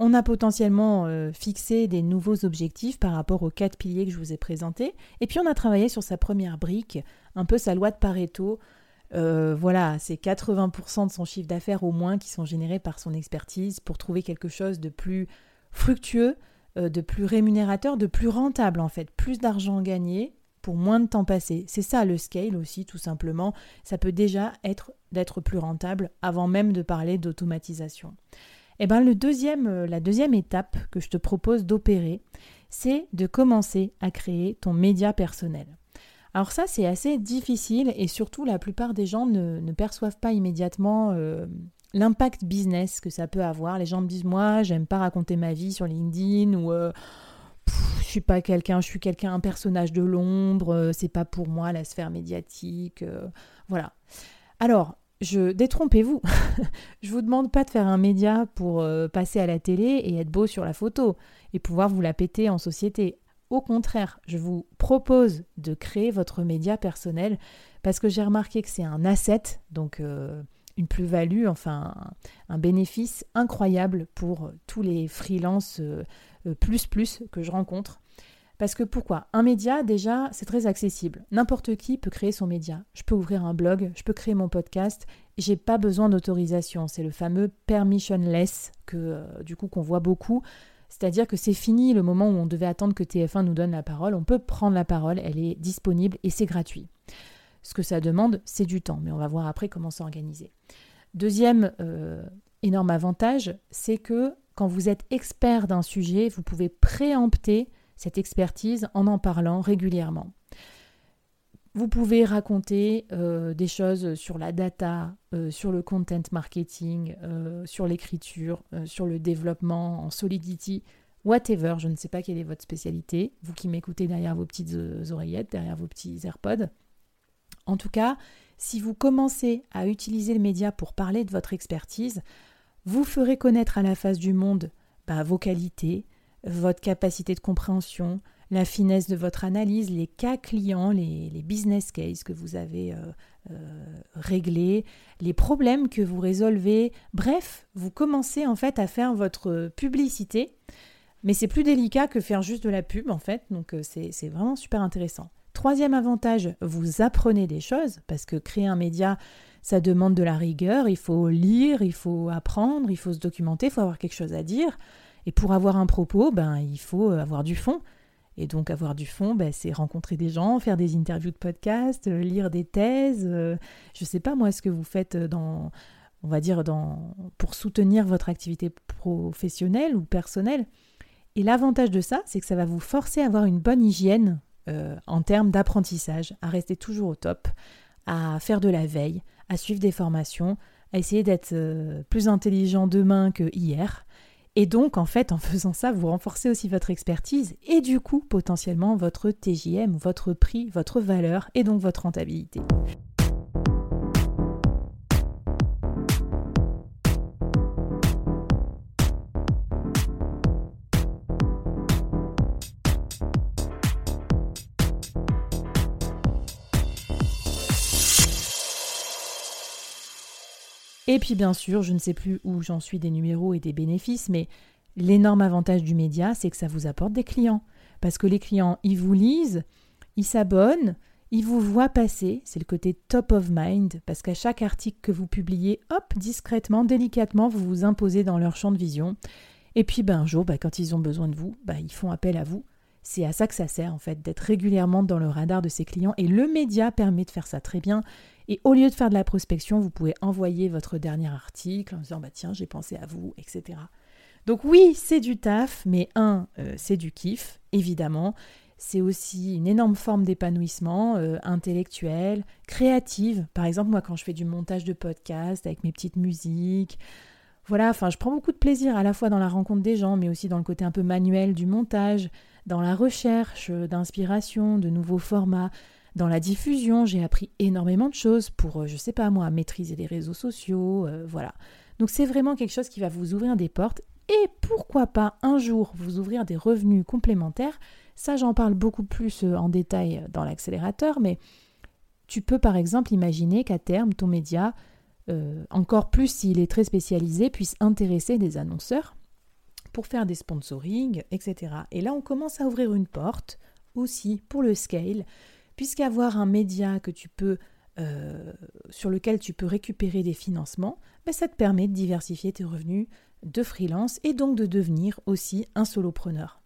on a potentiellement euh, fixé des nouveaux objectifs par rapport aux quatre piliers que je vous ai présentés. Et puis on a travaillé sur sa première brique, un peu sa loi de Pareto. Euh, voilà, c'est 80% de son chiffre d'affaires au moins qui sont générés par son expertise pour trouver quelque chose de plus fructueux, euh, de plus rémunérateur, de plus rentable en fait. Plus d'argent gagné pour moins de temps passé. C'est ça le scale aussi, tout simplement. Ça peut déjà être d'être plus rentable avant même de parler d'automatisation. Eh ben, le deuxième, euh, la deuxième étape que je te propose d'opérer, c'est de commencer à créer ton média personnel. Alors ça, c'est assez difficile et surtout la plupart des gens ne, perçoivent pas immédiatement euh, l'impact business que ça peut avoir. Les gens me disent, moi, j'aime pas raconter ma vie sur LinkedIn ou... Euh, je suis pas quelqu'un, je suis quelqu'un, un personnage de l'ombre, c'est pas pour moi la sphère médiatique, voilà. Alors, je détrompez-vous. je vous demande pas de faire un média pour euh, passer à la télé et être beau sur la photo et pouvoir vous la péter en société. Au contraire, je vous propose de créer votre média personnel parce que j'ai remarqué que c'est un asset, donc euh, une plus-value, enfin un, bénéfice incroyable pour tous les freelances euh, plus plus que je rencontre. Parce que pourquoi? Un média, déjà, c'est très accessible. N'importe qui peut créer son média. Je peux ouvrir un blog, je peux créer mon podcast. J'ai pas besoin d'autorisation. C'est le fameux permissionless que euh, du coup qu'on voit beaucoup. C'est-à-dire que c'est fini le moment où on devait attendre que TF1 nous donne la parole. On peut prendre la parole, elle est disponible et c'est gratuit. Ce que ça demande, c'est du temps, mais on va voir après comment s'organiser. Deuxième euh, énorme avantage, c'est que quand vous êtes expert d'un sujet, vous pouvez préempter cette expertise en en parlant régulièrement. Vous pouvez raconter euh, des choses sur la data, euh, sur le content marketing, euh, sur l'écriture, sur le développement en solidity, whatever. Je ne sais pas quelle est votre spécialité, vous qui m'écoutez derrière vos petites oreillettes, derrière vos petits AirPods. En tout cas, si vous commencez à utiliser le média pour parler de votre expertise, vous ferez connaître à la face du monde bah, vos qualités, votre capacité de compréhension, la finesse de votre analyse, les cas clients, les, business cases que vous avez euh, euh, réglés, les problèmes que vous résolvez. Bref, vous commencez en fait à faire votre publicité, mais c'est plus délicat que faire juste de la pub en fait, donc euh, c'est vraiment super intéressant. Troisième avantage, vous apprenez des choses, parce que créer un média, ça demande de la rigueur, il faut lire, il faut apprendre, il faut se documenter, il faut avoir quelque chose à dire. Et pour avoir un propos, ben, il faut avoir du fond. Et donc avoir du fond, ben, c'est rencontrer des gens, faire des interviews de podcast, euh, lire des thèses. Euh, je ne sais pas moi ce que vous faites dans, on va dire, dans, pour soutenir votre activité professionnelle ou personnelle. Et l'avantage de ça, c'est que ça va vous forcer à avoir une bonne hygiène euh, en termes d'apprentissage, à rester toujours au top, à faire de la veille, à suivre des formations, à essayer d'être plus intelligent demain que hier et donc, en fait, en faisant ça, vous renforcez aussi votre expertise et du coup, potentiellement, votre TJM, votre prix, votre valeur et donc votre rentabilité. Et puis bien sûr, je ne sais plus où j'en suis des numéros et des bénéfices, mais L'énorme avantage du média, c'est que ça vous apporte des clients. Parce que les clients, ils vous lisent, ils s'abonnent, ils vous voient passer, c'est le côté top of mind, parce qu'à chaque article que vous publiez, hop, discrètement, délicatement, vous vous imposez dans leur champ de vision. Et puis ben, un jour, ben, quand ils ont besoin de vous, ben, ils font appel à vous. C'est à ça que ça sert en fait, d'être régulièrement dans le radar de ses clients. Et le média permet de faire ça très bien. Et au lieu de faire de la prospection, vous pouvez envoyer votre dernier article en disant bah tiens, j'ai pensé à vous, etc. Donc oui, c'est du taf, mais un, euh, c'est du kiff, évidemment. C'est aussi une énorme forme d'épanouissement euh, intellectuel, créative. Par exemple, moi, quand je fais du montage de podcast avec mes petites musiques, voilà, enfin, je prends beaucoup de plaisir à la fois dans la rencontre des gens, mais aussi dans le côté un peu manuel du montage, dans la recherche d'inspiration, de nouveaux formats. Dans la diffusion, j'ai appris énormément de choses pour, euh, je sais pas moi, maîtriser les réseaux sociaux, voilà. Donc c'est vraiment quelque chose qui va vous ouvrir des portes et pourquoi pas un jour vous ouvrir des revenus complémentaires? Ça, j'en parle beaucoup plus euh, en détail dans l'accélérateur, mais tu peux par exemple imaginer qu'à terme, ton média, euh, encore plus s'il est très spécialisé, puisse intéresser des annonceurs pour faire des sponsoring, etc. Et là, on commence à ouvrir une porte aussi pour le scale, puisqu'avoir un média que tu peux euh, sur lequel tu peux récupérer des financements, ben, ça te permet de diversifier tes revenus de freelance et donc de devenir aussi un solopreneur.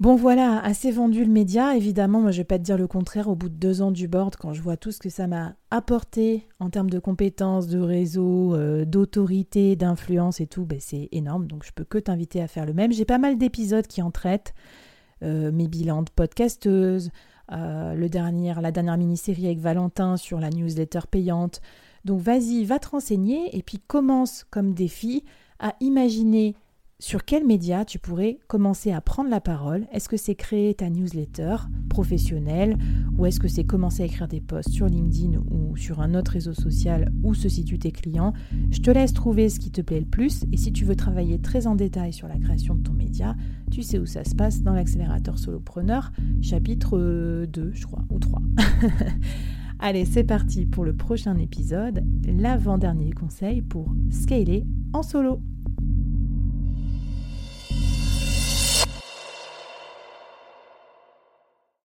Bon voilà, assez vendu le média, évidemment, moi je vais pas te dire le contraire au bout de deux ans du board quand je vois tout ce que ça m'a apporté en termes de compétences, de réseau, euh, d'autorité, d'influence et tout, ben, c'est énorme, donc je peux que t'inviter à faire le même. J'ai pas mal d'épisodes qui en traitent, euh, mes bilans de podcasteuse, euh, la dernière mini-série avec Valentin sur la newsletter payante. Donc vas-y, va te renseigner et puis commence comme défi à imaginer sur quel média tu pourrais commencer à prendre la parole? Est-ce que c'est créer ta newsletter professionnelle ou est-ce que c'est commencer à écrire des posts sur LinkedIn ou sur un autre réseau social où se situent tes clients? Je te laisse trouver ce qui te plaît le plus et si tu veux travailler très en détail sur la création de ton média, tu sais où ça se passe dans l'accélérateur solopreneur, chapitre 2 je crois, ou 3. Allez, c'est parti pour le prochain épisode, l'avant-dernier conseil pour scaler en solo.